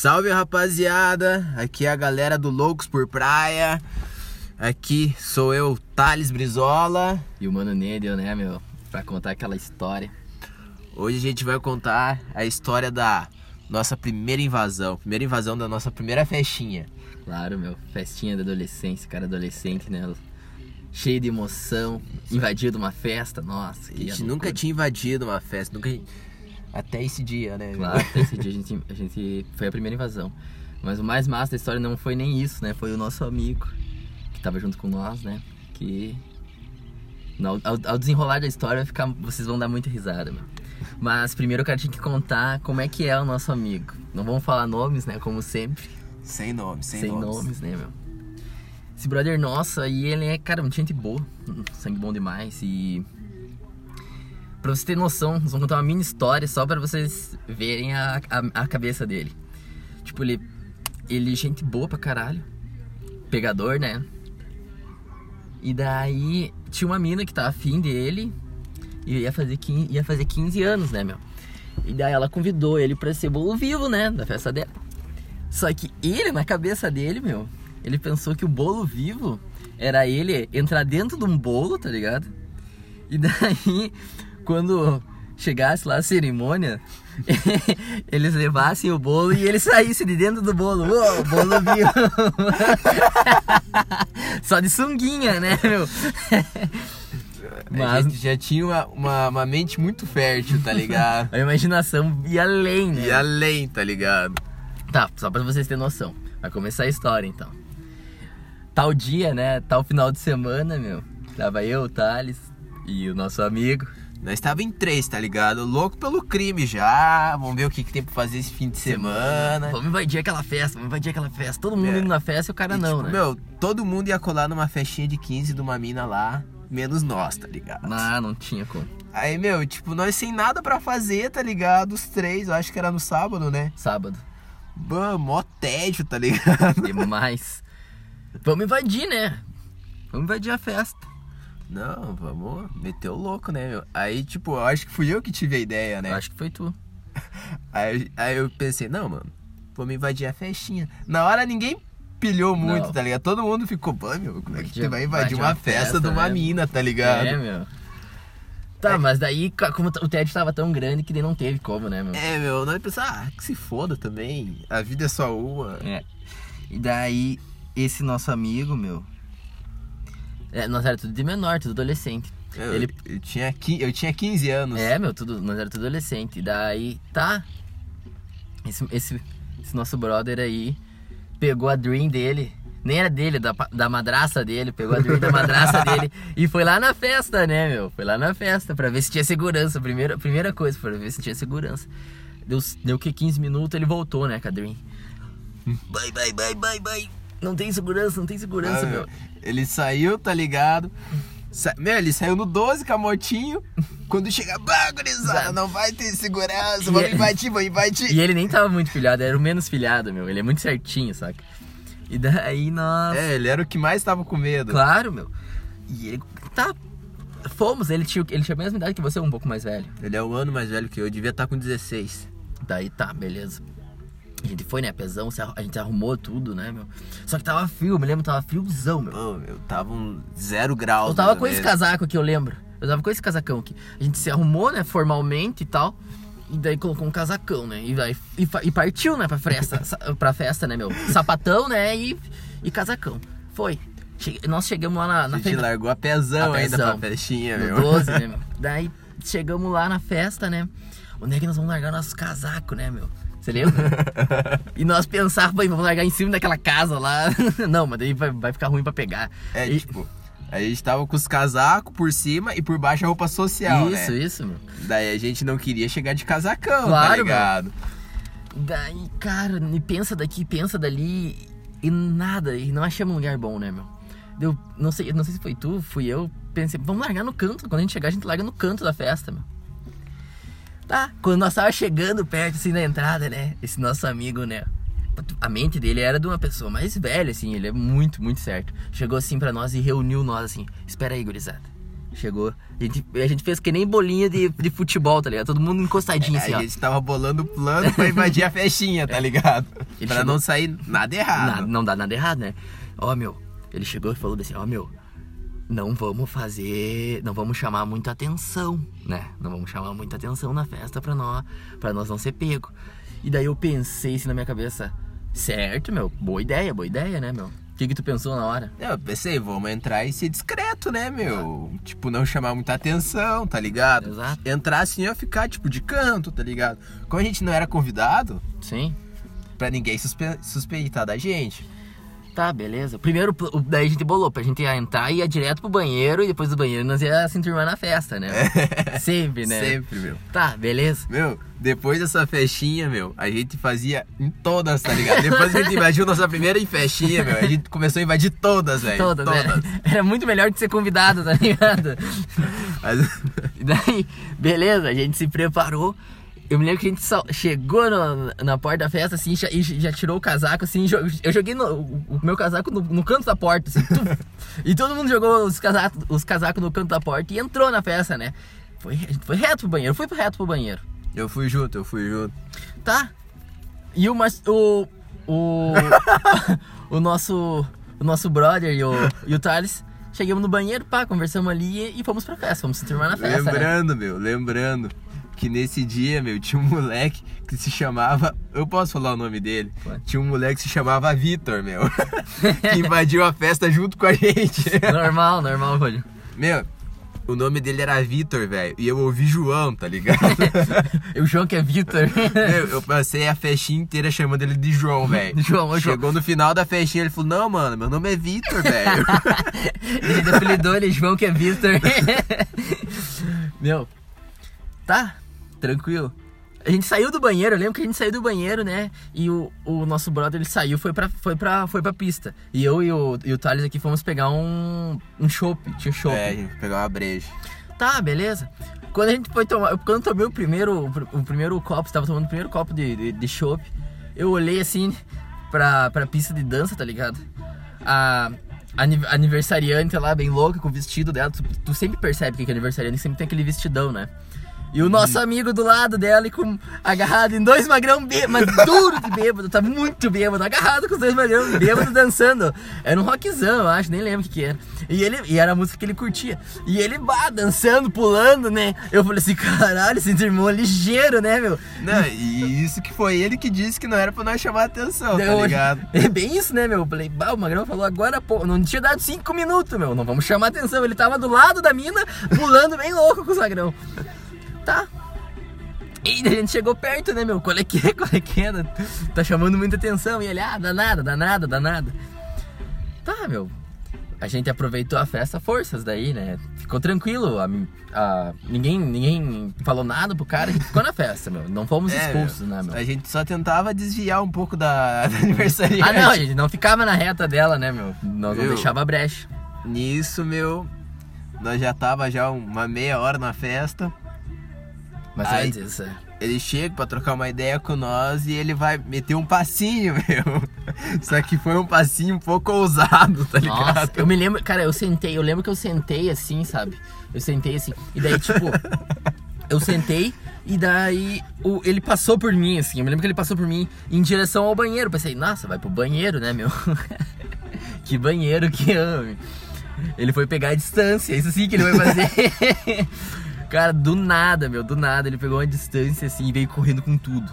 Salve rapaziada, aqui é a galera do Loucos por Praia. Aqui sou eu, Thales Brizola. E o Mano Nedel, né, meu? Pra contar aquela história. Hoje a gente vai contar a história da nossa primeira invasão. Primeira invasão da nossa primeira festinha. Claro, meu. Festinha da adolescência, cara adolescente, né? Cheio de emoção, invadido uma festa, nossa. A gente nunca tinha invadido uma festa, nunca. Até esse dia, né? Claro, até esse dia a gente, a gente. Foi a primeira invasão. Mas o mais massa da história não foi nem isso, né? Foi o nosso amigo que tava junto com nós, né? Que. Ao, ao desenrolar da história, ficar, vocês vão dar muita risada, meu. Mas primeiro eu quero te contar como é que é o nosso amigo. Não vamos falar nomes, né? Como sempre. Sem nomes, sem, sem nomes. nomes, né, meu? Esse brother nosso aí, ele é, cara, muita gente boa. Sangue bom demais. E. Pra você ter noção, nós vamos contar uma mini história só pra vocês verem a, a, a cabeça dele. Tipo, ele. Ele, gente boa pra caralho. Pegador, né? E daí tinha uma mina que tava afim dele e ia fazer 15, ia fazer 15 anos, né, meu? E daí ela convidou ele pra ser bolo vivo, né? Da festa dela. Só que ele, na cabeça dele, meu, ele pensou que o bolo vivo era ele entrar dentro de um bolo, tá ligado? E daí, quando chegasse lá a cerimônia, eles levassem o bolo e ele saísse de dentro do bolo. Uou, bolo vivo! Só de sunguinha, né, meu? Mas... A gente já tinha uma, uma, uma, mente muito fértil, tá ligado? a imaginação ia além, né? Ia além, tá ligado? Tá, só pra vocês terem noção. Vai começar a história então. Tal dia, né? Tal final de semana, meu. Tava eu, o Thales e o nosso amigo. Nós estava em três, tá ligado? Louco pelo crime já. Vamos ver o que, que tem pra fazer esse fim de semana. Vamos invadir aquela festa, vamos invadir aquela festa. Todo mundo é. indo na festa e o cara e, não, tipo, né? Meu, todo mundo ia colar numa festinha de 15 de uma mina lá, menos nós, tá ligado? Não, não tinha como. Aí, meu, tipo, nós sem nada para fazer, tá ligado? Os três, eu acho que era no sábado, né? Sábado. Bam, mó tédio, tá ligado? Demais. Vamos invadir, né? Vamos invadir a festa. Não, vamos meter o louco, né, meu? Aí, tipo, eu acho que fui eu que tive a ideia, né? Eu acho que foi tu. Aí, aí eu pensei, não, mano, vamos invadir a festinha. Na hora ninguém pilhou muito, não. tá ligado? Todo mundo ficou, pô, meu, como é que você vai invadir uma, uma festa, festa de uma né? mina, tá ligado? É, meu. Tá, é. mas daí, como o TED tava tão grande que daí não teve como, né, meu? É, meu, nós pensamos, ah, que se foda também. A vida é só uma. É. E daí, esse nosso amigo, meu. É, nós era tudo de menor, tudo adolescente. Eu, ele... eu, tinha, eu tinha 15 anos. É, meu, tudo, nós era tudo adolescente. Daí, tá. Esse, esse, esse nosso brother aí pegou a Dream dele nem era dele, da, da madraça dele, pegou a da madraça dele e foi lá na festa, né, meu? Foi lá na festa pra ver se tinha segurança. Primeira, primeira coisa, pra ver se tinha segurança. Deu, deu que 15 minutos, ele voltou, né, Cadrim? Vai, vai, vai, vai, vai. Não tem segurança, não tem segurança, ah, meu. Ele saiu, tá ligado? Sa meu, ele saiu no 12 com a motinho. Quando chega, bagurizada, não vai ter segurança, vamos ele... invadir, vamos invadir. E ele nem tava muito filhado, era o menos filhado, meu. Ele é muito certinho, saca? E daí nós. É, ele era o que mais tava com medo. Claro, meu. E ele. Tá. Fomos, ele tinha, ele tinha a mesma idade que você, um pouco mais velho. Ele é um ano mais velho que eu, eu devia estar tá com 16. Daí tá, beleza. A gente foi, né, pesão, a gente arrumou tudo, né, meu? Só que tava frio, me lembro, tava friozão, meu. Oh, meu, tava um zero grau. Eu tava com esse casaco aqui, eu lembro. Eu tava com esse casacão aqui. A gente se arrumou, né, formalmente e tal. E daí colocou um casacão, né? E, daí, e, e partiu, né, pra festa, pra festa, né, meu? Sapatão, né? E, e casacão. Foi. Che nós chegamos lá na, na A gente largou a pezão, a ainda pra festinha, meu. 12, né, meu? Daí chegamos lá na festa, né? Onde é que nós vamos largar nossos casacos, né, meu? Você lembra? e nós pensávamos, vamos largar em cima daquela casa lá. Não, mas daí vai, vai ficar ruim pra pegar. É, e... tipo, a gente tava com os casacos por cima e por baixo a roupa social, isso, né? Isso, isso, meu. Daí a gente não queria chegar de casacão, tá claro, tá ligado? Meu. Daí, cara, me pensa daqui, pensa dali e nada, e não achamos um lugar bom, né, meu? Eu não sei, não sei se foi tu, fui eu, pensei, vamos largar no canto. Quando a gente chegar, a gente larga no canto da festa, meu. Tá, quando nós tava chegando perto assim da entrada, né? Esse nosso amigo, né? a mente dele era de uma pessoa mais velha, assim, ele é muito, muito certo. Chegou assim para nós e reuniu nós assim: Espera aí, gurizada. Chegou. A gente, a gente fez que nem bolinha de, de futebol, tá ligado? Todo mundo encostadinho É, assim, a ó. gente tava bolando plano pra invadir a festinha, tá ligado? Ele pra chegou- não sair nada errado. Na- não dá nada errado, né? Ó, meu, ele chegou e falou assim, ó, meu, não vamos fazer, não vamos chamar muita atenção, né? Não vamos chamar muita atenção na festa pra nós, para nós não ser pego. E daí eu pensei assim na minha cabeça, certo, meu, boa ideia, boa ideia, né, meu? O que que tu pensou na hora? Eu pensei, vamos entrar e ser discreto, né, meu? Tipo, não chamar muita atenção, tá ligado? Exato. Entrar assim ia ficar, tipo, de canto, tá ligado? Como a gente não era convidado, Sim. pra ninguém suspe suspeitar da gente. Tá, beleza. Primeiro, daí a gente bolou pra gente ia entrar e ia direto pro banheiro e depois do banheiro nós ia se enturmar na festa, né? Sempre, né? Sempre, meu. Tá, beleza. Meu, depois dessa festinha, meu, a gente fazia em todas, tá ligado? Depois que a gente invadiu nossa primeira festinha, meu, a gente começou a invadir todas, velho. Todas, né? Era muito melhor que ser convidado, tá ligado? Mas- E daí, beleza, a gente se preparou. Eu me lembro que a gente chegou no- na porta da festa, assim, já- e já tirou o casaco, assim. Eu joguei no- o meu casaco no, no canto da porta, assim. tum. e todo mundo jogou os casacos, os casacos no canto da porta e entrou na festa, né? Foi, foi reto pro banheiro, foi reto pro banheiro. Eu fui junto, eu fui junto. Tá? E o, mas, o, o, o nosso, o nosso brother e o, e o Thales, chegamos no banheiro, pá, conversamos ali e, e fomos pra festa, fomos se turmar na festa, né? lembrando, meu, lembrando que nesse dia, meu, tinha um moleque que se chamava. Eu posso falar o nome dele? Pode. Tinha um moleque que se chamava Vitor, meu. que invadiu a festa junto com a gente. Normal, normal, Rôdio. meu, o nome dele era Vitor, velho. E eu ouvi João, tá ligado? O João que é Vitor. meu, eu passei a festinha inteira chamando ele de João, velho. João. Chegou no final da festinha, ele falou: Não, mano, meu nome é Vitor, velho. Ele apelidou ele João que é Vitor. Meu, tá, tranquilo. A gente saiu do banheiro, eu lembro que a gente saiu do banheiro, né? E o, o nosso brother ele saiu, foi pra, foi pra, foi pra pista. E eu e o, e o Thales aqui fomos pegar um, um chopp, tinha chopp. é, a gente pegou uma breja. Tá, beleza. Quando a gente foi tomar. Quando eu tomei o primeiro, o primeiro copo, estava tomando o primeiro copo de, de, de chopp, eu olhei assim pra, pra pista de dança, tá ligado? A, a ani- aniversariante lá, bem louca, com o vestido dela. Tu, tu sempre percebe que é aniversariante sempre tem aquele vestidão, né? E o nosso amigo do lado dela, e com, agarrado em dois magrão bêbado, mas duro de bêbado, tá muito bêbado, agarrado com os dois magrão bêbado dançando. Era um rockzão, eu acho, nem lembro o que, que era. E, ele, e era a música que ele curtia. E ele, bah, dançando, pulando, né? Eu falei assim, caralho, esse irmão é ligeiro, né, meu? Não, e isso que foi ele que disse que não era pra nós chamar atenção, tá ligado? É bem isso, né, meu? Eu falei, bah, o Magrão falou agora, pô, não tinha dado cinco minutos, meu. Não vamos chamar atenção. Ele tava do lado da mina, pulando bem louco com o Magrão. Tá. E a gente chegou perto, né, meu? Qual é que é? Qual é que é? Tá chamando muita atenção. E ele, ah, danada, danada, danada. Tá, meu. A gente aproveitou a festa forças daí, né? Ficou tranquilo. A, a- ninguém, ninguém falou nada pro cara. A gente ficou na festa, meu. Não fomos É, expulsos, meu, né, meu? A gente só tentava desviar um pouco da, da aniversariante. Ah, não, a gente não ficava na reta dela, né, meu? Nós não Viu? deixava brecha. Nisso, meu, nós já tava já uma meia hora na festa. Isso Ele chega pra trocar uma ideia com nós e ele vai meter um passinho, meu. Só que foi um passinho um pouco ousado, tá ligado? Nossa, eu me lembro, cara, eu sentei, eu lembro que eu sentei assim, sabe? Eu sentei assim, e daí, tipo, eu sentei e daí o, ele passou por mim, assim. Eu me lembro que ele passou por mim em direção ao banheiro. Pensei, nossa, vai pro banheiro, né, meu? que banheiro que ame. Ele foi pegar a distância, isso sim que ele vai fazer. Cara, do nada, meu, do nada, ele pegou uma distância assim e veio correndo com tudo.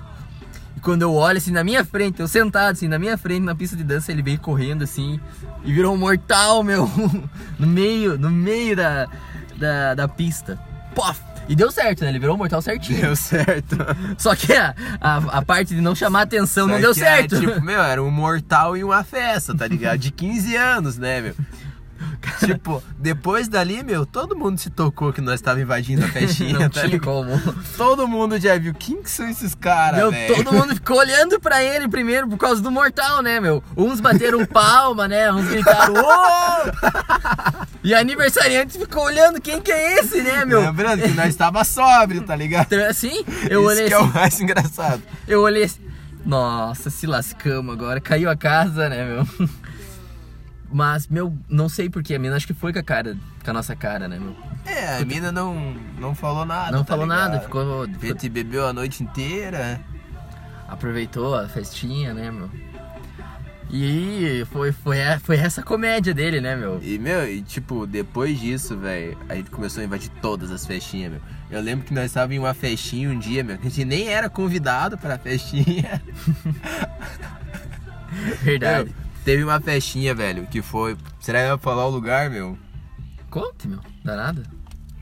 E quando eu olho assim na minha frente, eu sentado assim na minha frente na pista de dança, ele veio correndo assim e virou um mortal, meu, no meio, no meio da, da, da pista. Pof! E deu certo, né? Ele virou um mortal certinho. Deu certo. Só que a, a, a parte de não chamar atenção não Só deu que era, certo. tipo, meu, era um mortal e uma festa, tá ligado? De 15 anos, né, meu? Tipo, depois dali, meu, todo mundo se tocou que nós estávamos invadindo a festinha, não tá tinha como. Todo mundo já viu. Quem que são esses caras, Meu, velho? todo mundo ficou olhando pra ele primeiro por causa do mortal, né, meu? Uns bateram palma, né? Uns gritaram, ô! E aniversariante ficou olhando quem que é esse, né, meu? Lembrando que nós estava sóbrio, tá ligado? Assim, eu Isso olhei que assim, é o mais engraçado. eu olhei assim, nossa, se lascamos agora, caiu a casa, né, meu? Mas, meu, não sei porquê, a mina acho que foi com a cara, com a nossa cara, né, meu? É, a mina não, não falou nada. Não tá falou ligado? nada, ficou, A ficou- gente bebeu a noite inteira. aproveitou a festinha, né, meu? E foi, foi, foi essa comédia dele, né, meu? E, meu, e tipo, depois disso, velho, a gente começou a invadir todas as festinhas, meu. Eu lembro que nós estávamos em uma festinha um dia, meu, que a gente nem era convidado pra festinha. Verdade. Meu, teve uma festinha, velho, que foi. Será que eu ia falar o lugar, meu? Conte, meu. Dá nada?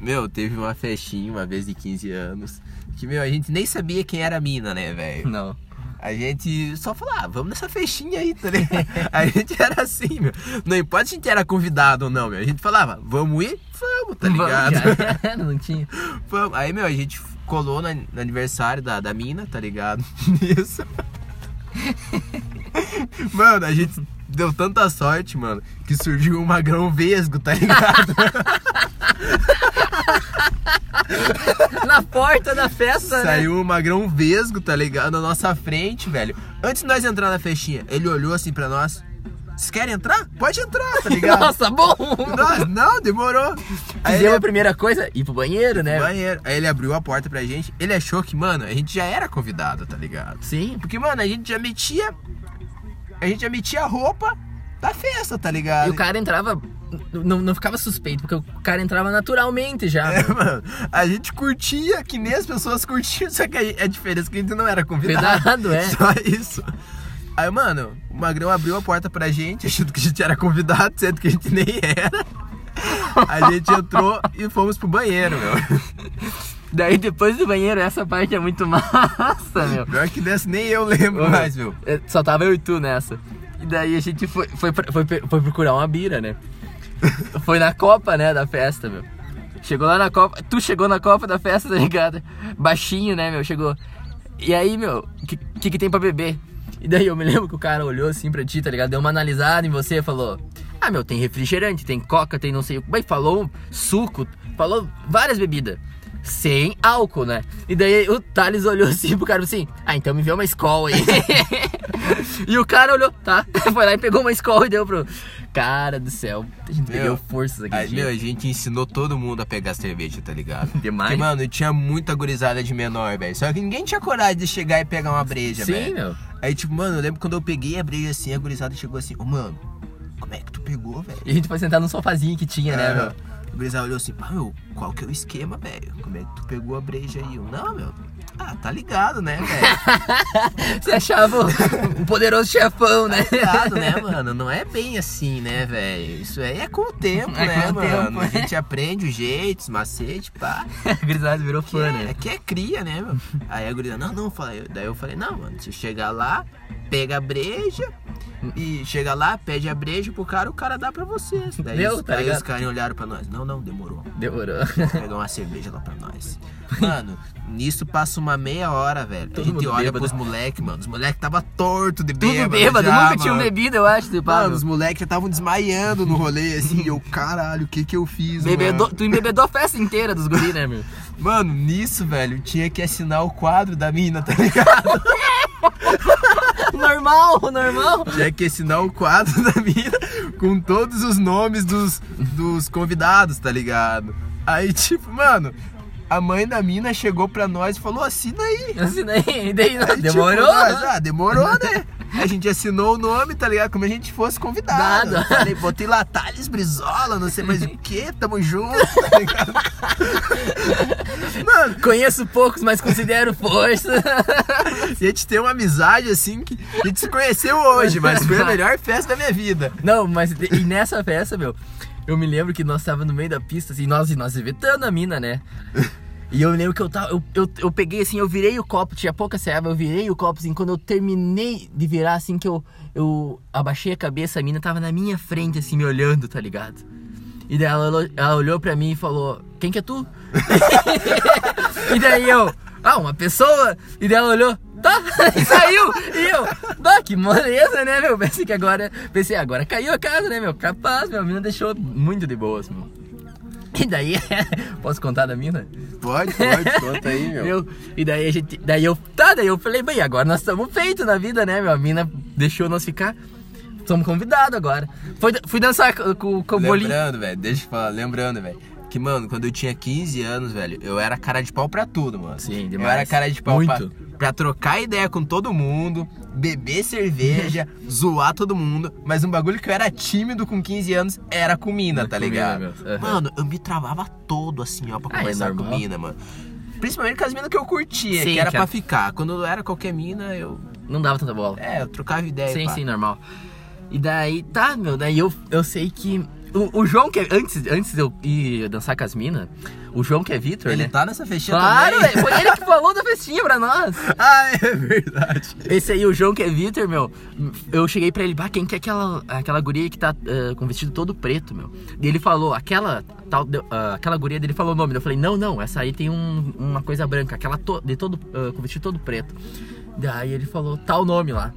Meu, teve uma festinha uma vez de 15 anos. Que, meu, a gente nem sabia quem era a mina, né, velho? Não. A gente só falou, ah, vamos nessa festinha aí, tá ligado? A gente era assim, meu. Não importa se a gente era convidado ou não, meu. A gente falava, vamos ir? Vamos, tá ligado? Vamos, não tinha. Vamos. Aí, meu, a gente colou no, no aniversário da, da mina, tá ligado? Isso. Mano, a gente deu tanta sorte, mano, que surgiu um magrão vesgo, tá ligado? Na porta da festa, né? Saiu um magrão vesgo, tá ligado? Na nossa frente, velho. Antes de nós entrar na festinha, ele olhou assim pra nós. Vocês querem entrar? Pode entrar, tá ligado? Nossa, bom! Nós, não, demorou. Aí Fizemos ele a primeira coisa, ir pro banheiro, né? banheiro. Aí ele abriu a porta pra gente. Ele achou que, mano, a gente já era convidado, tá ligado? Sim. Porque, mano, a gente já metia. A gente já metia a roupa da festa, tá ligado? E o cara entrava. Não, não ficava suspeito, porque o cara entrava naturalmente já. É, mano, a gente curtia que nem as pessoas curtiam, só que a a diferença é que a gente não era convidado. Convidado, é. Só isso. Aí, mano, o Magrão abriu a porta pra gente, achando que a gente era convidado, sendo que a gente nem era. A gente entrou e fomos pro banheiro, meu. Daí depois do banheiro, essa parte é muito massa, meu. Pior que dessa nem eu lembro mais, meu. É, Só tava eu e tu nessa. E daí a gente foi, foi, foi, foi procurar uma bira, né? Foi na copa, né, da festa, meu. Chegou lá na copa, tu chegou na copa da festa, tá ligado? Baixinho, né, meu, chegou. E aí, meu, o que, que que tem pra beber? E daí eu me lembro que o cara olhou assim pra ti, tá ligado? Deu uma analisada em você e falou: Ah, meu, tem refrigerante, tem coca, tem não sei o que. Mas falou suco, falou várias bebidas. Sem álcool, né? E daí o Thales olhou assim pro cara assim: Ah, então me vê uma escola aí. e o cara olhou, tá? Foi lá e pegou uma escola e deu pro. Cara do céu, a gente Meu, perdeu forças aqui. Aí, meu, a gente ensinou todo mundo a pegar cerveja, tá ligado? Demais. Porque, mano, tinha muita gurizada de menor, velho. Só que ninguém tinha coragem de chegar e pegar uma breja, Sim, velho. meu. Aí, tipo, mano, eu lembro quando eu peguei a breja assim, a gurizada chegou assim, ô, mano, como é que tu pegou, velho? E a gente foi sentar num sofazinho que tinha, né, É, meu? O gurizada olhou assim, pá, meu, qual que é o esquema, velho? Como é que tu pegou a breja aí? Eu, não, meu, ah, tá ligado, né, velho? Você achava um poderoso chefão, né? Tá ligado, né, mano? Não é bem assim, né, velho? Isso aí é com o tempo, É né, com mano? tempo, A é. gente aprende os jeitos, macete, pá. A grisada virou Que fã, é, né? que é cria, né, meu? Aí a gurizada, não, não, falei. Daí eu falei, não, mano, se chegar lá, pega a breja e chega lá, pede a breja pro cara, o cara dá pra vocês. Daí, Meu, os- tá os caras olharam pra nós, não, não, demorou. Demorou. Pegar uma cerveja lá pra nós. Mano, nisso passa uma meia hora, velho. Todo a gente olha bêbado. pros moleques, mano. Os moleques tava torto de Tudo bêbado. bêbado, já, nunca tinham bebido, eu acho, tipo, Mano, os moleques já estavam desmaiando no rolê, assim. e eu, caralho, o que que eu fiz, Bebedou, mano? tu embebedou a festa inteira dos guris, né, meu? Mano, nisso, velho, tinha que assinar o quadro da mina, tá ligado? Normal, normal. tinha que assinar o quadro da mina com todos os nomes dos, dos convidados, tá ligado? Aí, tipo, mano, a mãe da mina chegou pra nós e falou, assina aí. Assim, daí, daí não, Aí, tipo, demorou. nós, ah, demorou, né? A gente assinou o nome, tá ligado? Como a gente fosse convidado. Nada. Falei, botei lá Thales Brizola, não sei mais o que, tamo junto, tá ligado? Mano, Conheço poucos, mas considero força. e a gente tem uma amizade assim que a gente se conheceu hoje, mas foi a melhor festa da minha vida. Não, mas e nessa festa, meu, eu me lembro que nós tava no meio da pista, assim, nós, nós evitando a mina, né? E eu lembro que eu tava. Eu, eu, eu peguei assim, eu virei o copo, tinha pouca serva, eu virei o copo, assim, quando eu terminei de virar, assim, que eu, eu abaixei a cabeça, a mina tava na minha frente, assim, me olhando, tá ligado? E daí ela, ela olhou pra mim e falou, quem que é tu? e daí eu, ah, uma pessoa. E daí ela olhou, tá, e saiu. E eu, bah, que moleza, né, meu? Pensei que agora, pensei, agora caiu a casa, né, meu? Capaz, meu, a mina deixou muito de boas, meu. E daí, posso contar da mina? Pode, pode, conta aí, meu. E daí a gente. Daí eu. Tá, daí eu falei, bem, agora nós estamos feitos na vida, né, meu? A mina deixou nós ficar. somos convidados agora. Foi, fui dançar com, com o bolinho. Lembrando, velho, deixa eu falar, lembrando, velho. Que, mano, quando eu tinha 15 anos, velho, eu era cara de pau pra tudo, mano. Sim, demais. Eu era cara de pau Muito. pra, pra trocar ideia com todo mundo, beber cerveja, zoar todo mundo. Mas um bagulho que eu era tímido com 15 anos era com mina, tá Com ligado? Aham. Mano, eu me travava todo assim, ó, pra Ah, é conversar com normal. mina, mano. Principalmente com as minas que eu curtia, Sim, que era que pra é- ficar. Quando era qualquer mina, eu. Não dava tanta bola. É, eu trocava ideia. Sim, pá. sim, normal. E daí, tá, meu, daí eu, eu sei que. O, o João, que é, antes, antes de eu ir dançar com as minas, o João que é Vitor, Ele né? tá nessa festinha Claro, também. velho, foi ele que falou da festinha pra nós. ah, é verdade. Esse aí, o João que é Vitor, meu, eu cheguei pra ele, bah, quem que é aquela, aquela guria que tá eh, com vestido todo preto, meu? E ele falou, aquela tal, ah, aquela guria dele falou o nome. Eu falei, não, não, essa aí tem um- uma coisa branca, aquela to- de todo, ah, com vestido todo preto. Daí ele falou tal nome lá.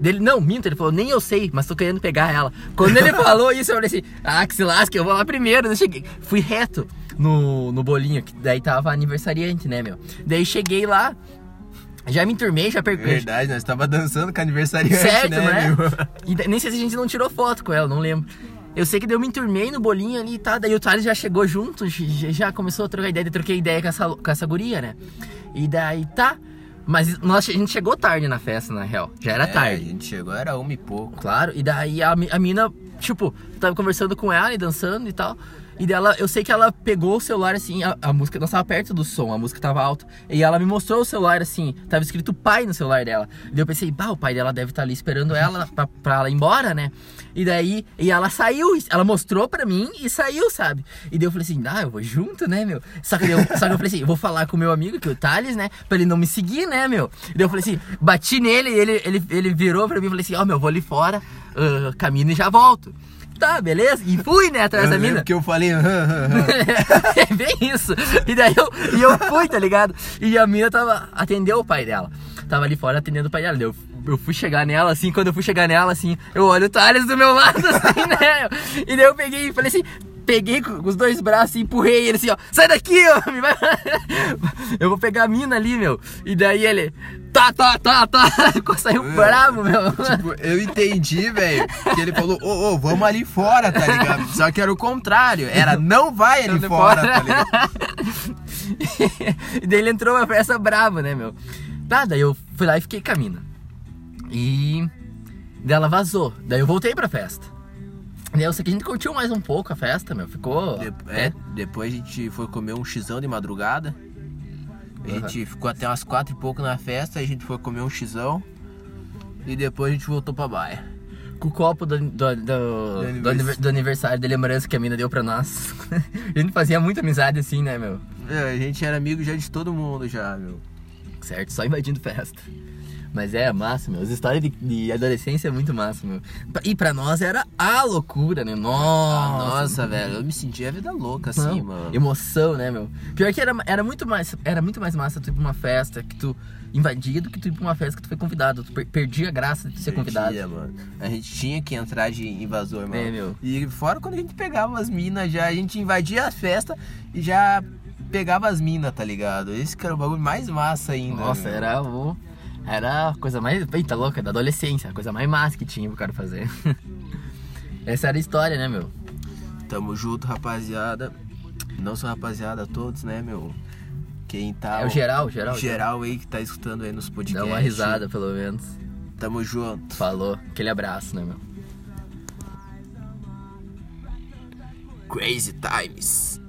Dele, não, minto, ele falou, nem eu sei, mas tô querendo pegar ela. Quando ele falou isso, eu falei assim, ah, que se lasque, eu vou lá primeiro. Eu cheguei, fui reto no, no bolinho, que daí tava aniversariante, né, meu? Daí cheguei lá, já me enturmei, já perdi. Verdade, nós tava dançando com a aniversariante, Certo, né, né? meu? E nem sei se a gente não tirou foto com ela, não lembro. Eu sei que daí eu me enturmei no bolinho ali e tá, daí o Thales já chegou junto, já começou a trocar ideia, eu troquei ideia com essa, com essa guria, né? E daí tá. Mas nós, a gente chegou tarde na festa, na real. Já era É, tarde. A gente chegou, era uma e pouco. Claro, e daí a, a mina, tipo, tava conversando com ela e dançando e tal. E dela, eu sei que ela pegou o celular assim, a, a música não tava perto do som, a música tava alta. E ela me mostrou o celular assim, tava escrito pai no celular dela. E eu pensei, bah, o pai dela deve estar ali esperando ela pra, pra ela ir embora, né? E daí, e ela saiu, ela mostrou pra mim e saiu, sabe? E daí eu falei assim, ah, eu vou junto, né, meu? Só que, eu, só que eu falei assim, vou falar com o meu amigo, que é o Thales, né? Pra ele não me seguir, né, meu? E daí eu falei assim, bati nele, ele, ele, ele virou pra mim e falei assim, ó, meu, vou ali fora, ah, caminho e já volto. Tá, beleza? E fui, né, atrás Eu da mina. que eu falei, "Hã, hã, hã." é bem isso. E daí eu, e eu fui, tá ligado? E a mina tava. Atendeu o pai dela. Tava ali fora atendendo o pai dela. Eu, eu fui chegar nela assim, quando eu fui chegar nela assim, eu olho o Thales do meu lado, assim, né? E daí eu peguei e falei assim. Peguei com os dois braços e empurrei ele assim, ó. Sai daqui, vai- Eu vou pegar a mina ali, meu. E daí ele. Tá, tá, tá, tá. Saiu bravo, meu. Tipo, eu entendi, velho, que ele falou, ô, ô, vamos ali fora, tá ligado? Só que era o contrário, era não vai ali fora, fora. tá ligado? e daí ele entrou uma festa brava, né, meu? Tá, daí eu fui lá e fiquei com a mina. E daí ela vazou. Daí eu voltei pra festa. Daí eu sei que a gente curtiu mais um pouco a festa, meu. Ficou. De- é, depois a gente foi comer um xizão de madrugada. A gente ficou até umas quatro e pouco na festa, a gente foi comer um xizão. E depois a gente voltou pra baia. Com o copo do, do, do, anivers- aniver- do aniversário de lembrança que a mina deu pra nós. a gente fazia muita amizade assim, né, meu? É, a gente era amigo já de todo mundo já, meu. Certo, só invadindo festa. Mas é massa, meu. As histórias de, de adolescência é muito massa, meu. E pra nós era a loucura, né? Nossa, Ah, nossa, velho, eu me sentia a vida louca assim, Não, mano. Emoção, né, meu? Pior que era, era, muito mais, era muito mais massa tu ir pra uma festa que tu invadia do que tu ir pra uma festa que tu foi convidado. Tu per- perdia a graça de ser convidado. Perdia, mano. A gente tinha que entrar de invasor, mano. É, meu. E fora quando a gente pegava as minas já, a gente invadia a festa e já pegava as minas, tá ligado? Esse que era o bagulho mais massa ainda. Nossa, meu. era o. Era a coisa mais. Eita, louca, da adolescência. A coisa mais massa que tinha pro cara fazer. Essa era a história, né, meu? Tamo junto, rapaziada. Não só rapaziada, todos, né, meu? Quem tá. É o geral, geral. geral aí que tá escutando aí nos Dá podcasts. uma risada, pelo menos. Tamo junto. Falou. Aquele abraço, né, meu? Crazy Times.